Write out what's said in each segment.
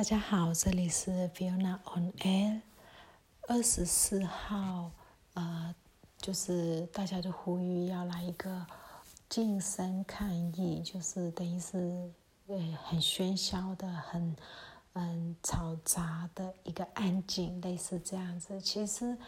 大家好，这里是 Fiona on Air。二十四号，呃，就是大家都呼吁要来一个晋升抗议，就是等于是呃很喧嚣的、很嗯嘈杂的一个安静，类似这样子。其实，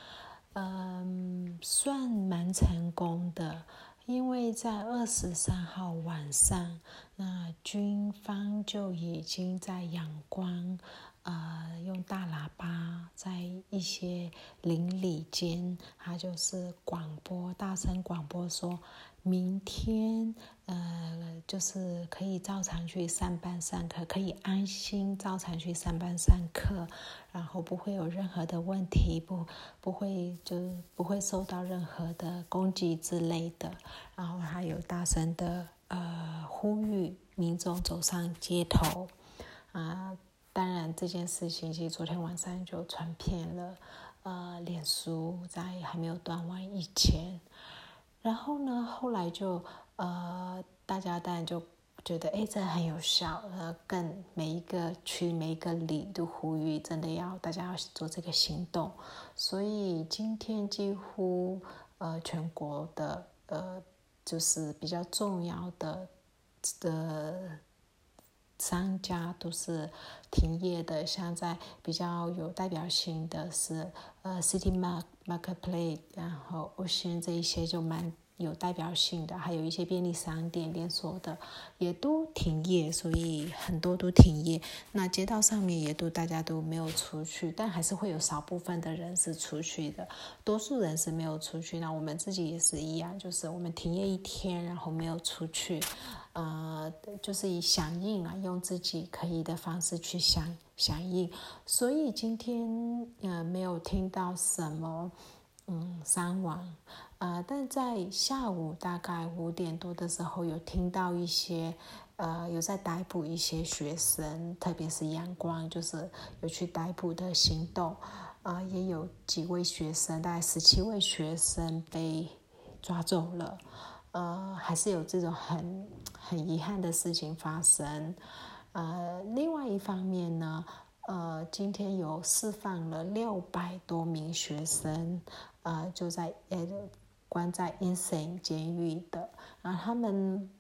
嗯，算蛮成功的。因为在二十三号晚上，那军方就已经在阳光，呃，用大喇叭在一些邻里间，他就是广播，大声广播说。明天，呃，就是可以照常去上班上课，可以安心照常去上班上课，然后不会有任何的问题，不不会就不会受到任何的攻击之类的。然后还有大声的呃呼吁民众走上街头，啊，当然这件事情其实昨天晚上就传遍了，呃，脸书在还没有断网以前。然后呢，后来就呃，大家当然就觉得，哎，这很有效，呃，更每一个区、每一个里都呼吁，真的要大家要做这个行动。所以今天几乎呃，全国的呃，就是比较重要的的商家都是停业的，像在比较有代表性的是呃，City Mark。Marketplace，然后 Ocean 这一些就蛮有代表性的，还有一些便利商店连锁的也都停业，所以很多都停业。那街道上面也都大家都没有出去，但还是会有少部分的人是出去的，多数人是没有出去。那我们自己也是一样，就是我们停业一天，然后没有出去。呃，就是以响应啊，用自己可以的方式去响响应，所以今天呃没有听到什么嗯伤亡，呃，但在下午大概五点多的时候有听到一些呃有在逮捕一些学生，特别是阳光，就是有去逮捕的行动，啊，也有几位学生，大概十七位学生被抓走了。呃，还是有这种很很遗憾的事情发生。呃，另外一方面呢，呃，今天有释放了六百多名学生，呃，就在呃关在 insane 监狱的，然后他们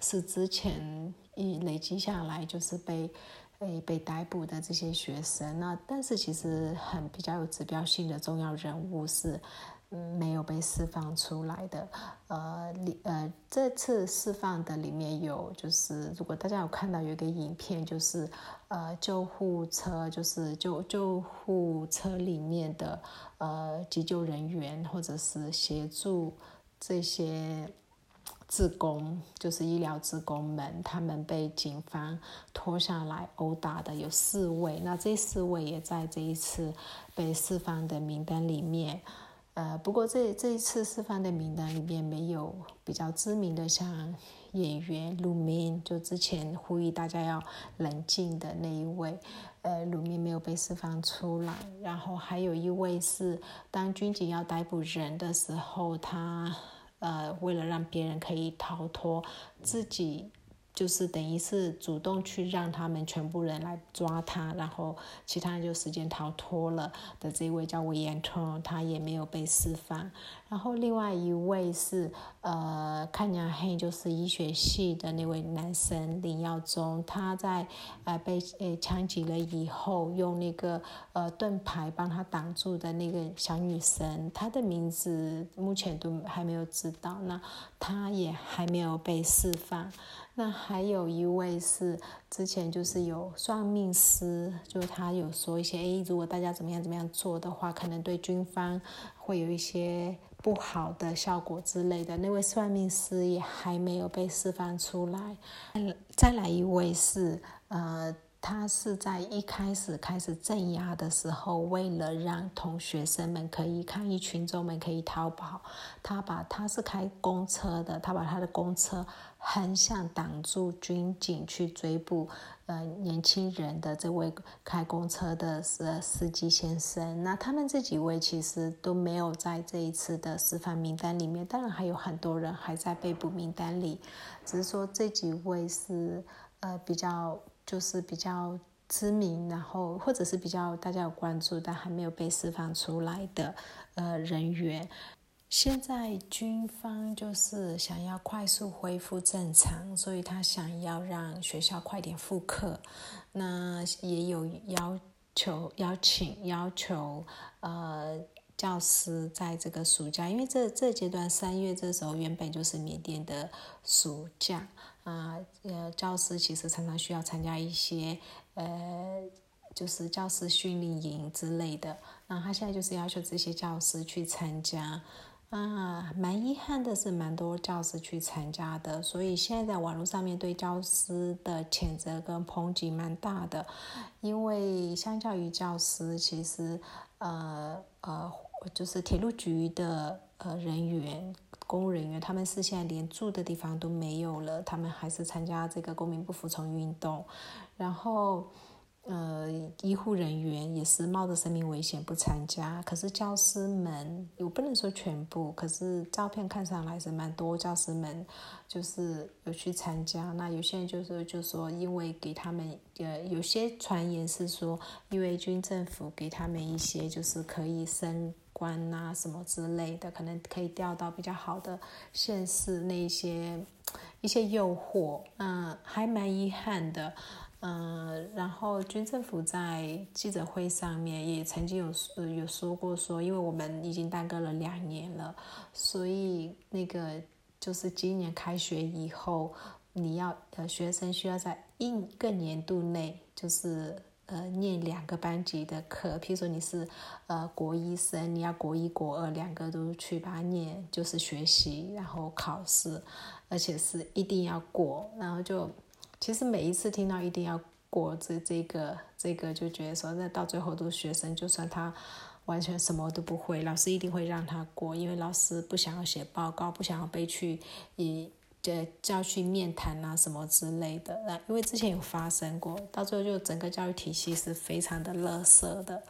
是之前一累积下来就是被被被逮捕的这些学生。那但是其实很比较有指标性的重要人物是。没有被释放出来的，呃，里呃，这次释放的里面有，就是如果大家有看到有一个影片，就是呃，救护车，就是救救护车里面的呃急救人员，或者是协助这些职工，就是医疗职工们，他们被警方拖下来殴打的有四位，那这四位也在这一次被释放的名单里面。呃，不过这这一次释放的名单里面没有比较知名的，像演员鲁明，就之前呼吁大家要冷静的那一位，呃，鲁明没有被释放出来。然后还有一位是，当军警要逮捕人的时候，他呃，为了让别人可以逃脱，自己。就是等于是主动去让他们全部人来抓他，然后其他人就时间逃脱了的这位叫韦延通，他也没有被释放。然后另外一位是呃，看牙黑，就是医学系的那位男生林耀宗，他在呃被呃枪击了以后，用那个呃盾牌帮他挡住的那个小女生，她的名字目前都还没有知道，那她也还没有被释放。那还有一位是之前就是有算命师，就是他有说一些，诶，如果大家怎么样怎么样做的话，可能对军方会有一些不好的效果之类的。那位算命师也还没有被释放出来。再来一位是，呃。他是在一开始开始镇压的时候，为了让同学生们可以抗议群众们可以逃跑，他把他是开公车的，他把他的公车横向挡住军警去追捕呃年轻人的这位开公车的司司机先生。那他们这几位其实都没有在这一次的释放名单里面，当然还有很多人还在被捕名单里，只是说这几位是呃比较。就是比较知名，然后或者是比较大家有关注但还没有被释放出来的呃人员。现在军方就是想要快速恢复正常，所以他想要让学校快点复课。那也有要求邀请要求呃教师在这个暑假，因为这这阶段三月这时候原本就是缅甸的暑假啊，呃教师其实常常需要参加一些呃就是教师训练营之类的。那他现在就是要求这些教师去参加。啊，蛮遗憾的是，蛮多教师去参加的，所以现在在网络上面对教师的谴责跟抨击蛮大的。因为相较于教师，其实呃呃，就是铁路局的呃人员、公务人员，他们是现在连住的地方都没有了，他们还是参加这个公民不服从运动，然后。呃，医护人员也是冒着生命危险不参加。可是教师们，我不能说全部，可是照片看上来是蛮多教师们，就是有去参加。那有些人就是就说，因为给他们，呃，有些传言是说，因为军政府给他们一些就是可以升官呐什么之类的，可能可以调到比较好的县市那些一些诱惑，嗯，还蛮遗憾的。嗯，然后军政府在记者会上面也曾经有呃有说过说，因为我们已经耽搁了两年了，所以那个就是今年开学以后，你要呃学生需要在一个年度内就是呃念两个班级的课，譬如说你是呃国一生，你要国一国二两个都去把它念，就是学习然后考试，而且是一定要过，然后就。其实每一次听到一定要过这这个这个，就觉得说那到最后都学生，就算他完全什么都不会，老师一定会让他过，因为老师不想要写报告，不想要被去以就叫去面谈啊什么之类的。那因为之前有发生过，到最后就整个教育体系是非常的垃圾的，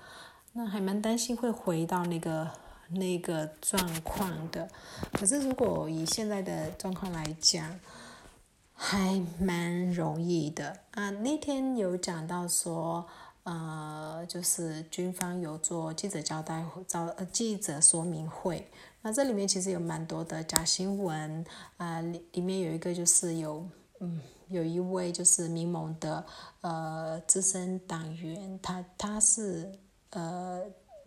那还蛮担心会回到那个那个状况的。可是如果以现在的状况来讲，还蛮容易的啊！那天有讲到说，呃，就是军方有做记者交代、招呃记者说明会。那这里面其实有蛮多的假新闻啊，里里面有一个就是有，嗯，有一位就是民盟的呃资深党员，他他是呃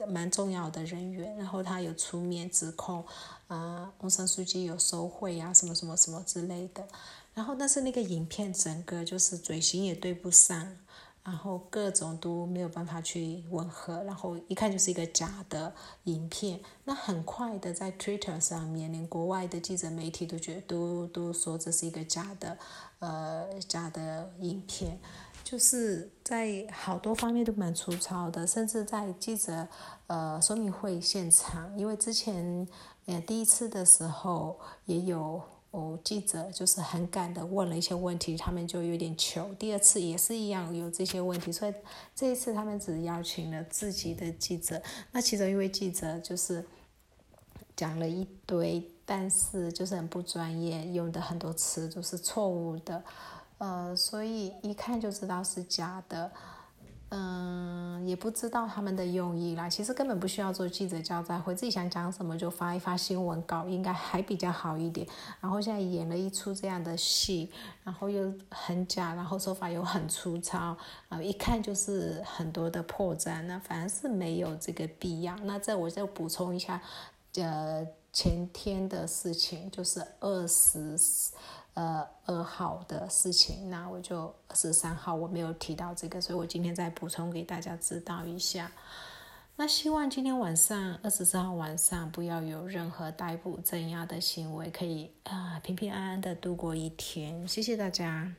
蛮重要的人员，然后他有出面指控啊，翁山书记有收贿啊，什么什么什么之类的。然后，但是那个影片整个就是嘴型也对不上，然后各种都没有办法去吻合，然后一看就是一个假的影片。那很快的在 Twitter 上面，连国外的记者媒体都觉得都都说这是一个假的，呃，假的影片，就是在好多方面都蛮粗糙的，甚至在记者呃说明会现场，因为之前呃第一次的时候也有。哦，记者就是很赶的问了一些问题，他们就有点糗。第二次也是一样有这些问题，所以这一次他们只邀请了自己的记者。那其中一位记者就是讲了一堆，但是就是很不专业，用的很多词都是错误的，呃，所以一看就知道是假的。嗯，也不知道他们的用意啦。其实根本不需要做记者交代会，自己想讲什么就发一发新闻稿，应该还比较好一点。然后现在演了一出这样的戏，然后又很假，然后手法又很粗糙，啊，一看就是很多的破绽。那反而是没有这个必要。那这我就补充一下，呃，前天的事情就是二十。呃，二号的事情，那我就二十三号我没有提到这个，所以我今天再补充给大家知道一下。那希望今天晚上二十四号晚上不要有任何逮捕镇压的行为，可以啊平平安安的度过一天。谢谢大家。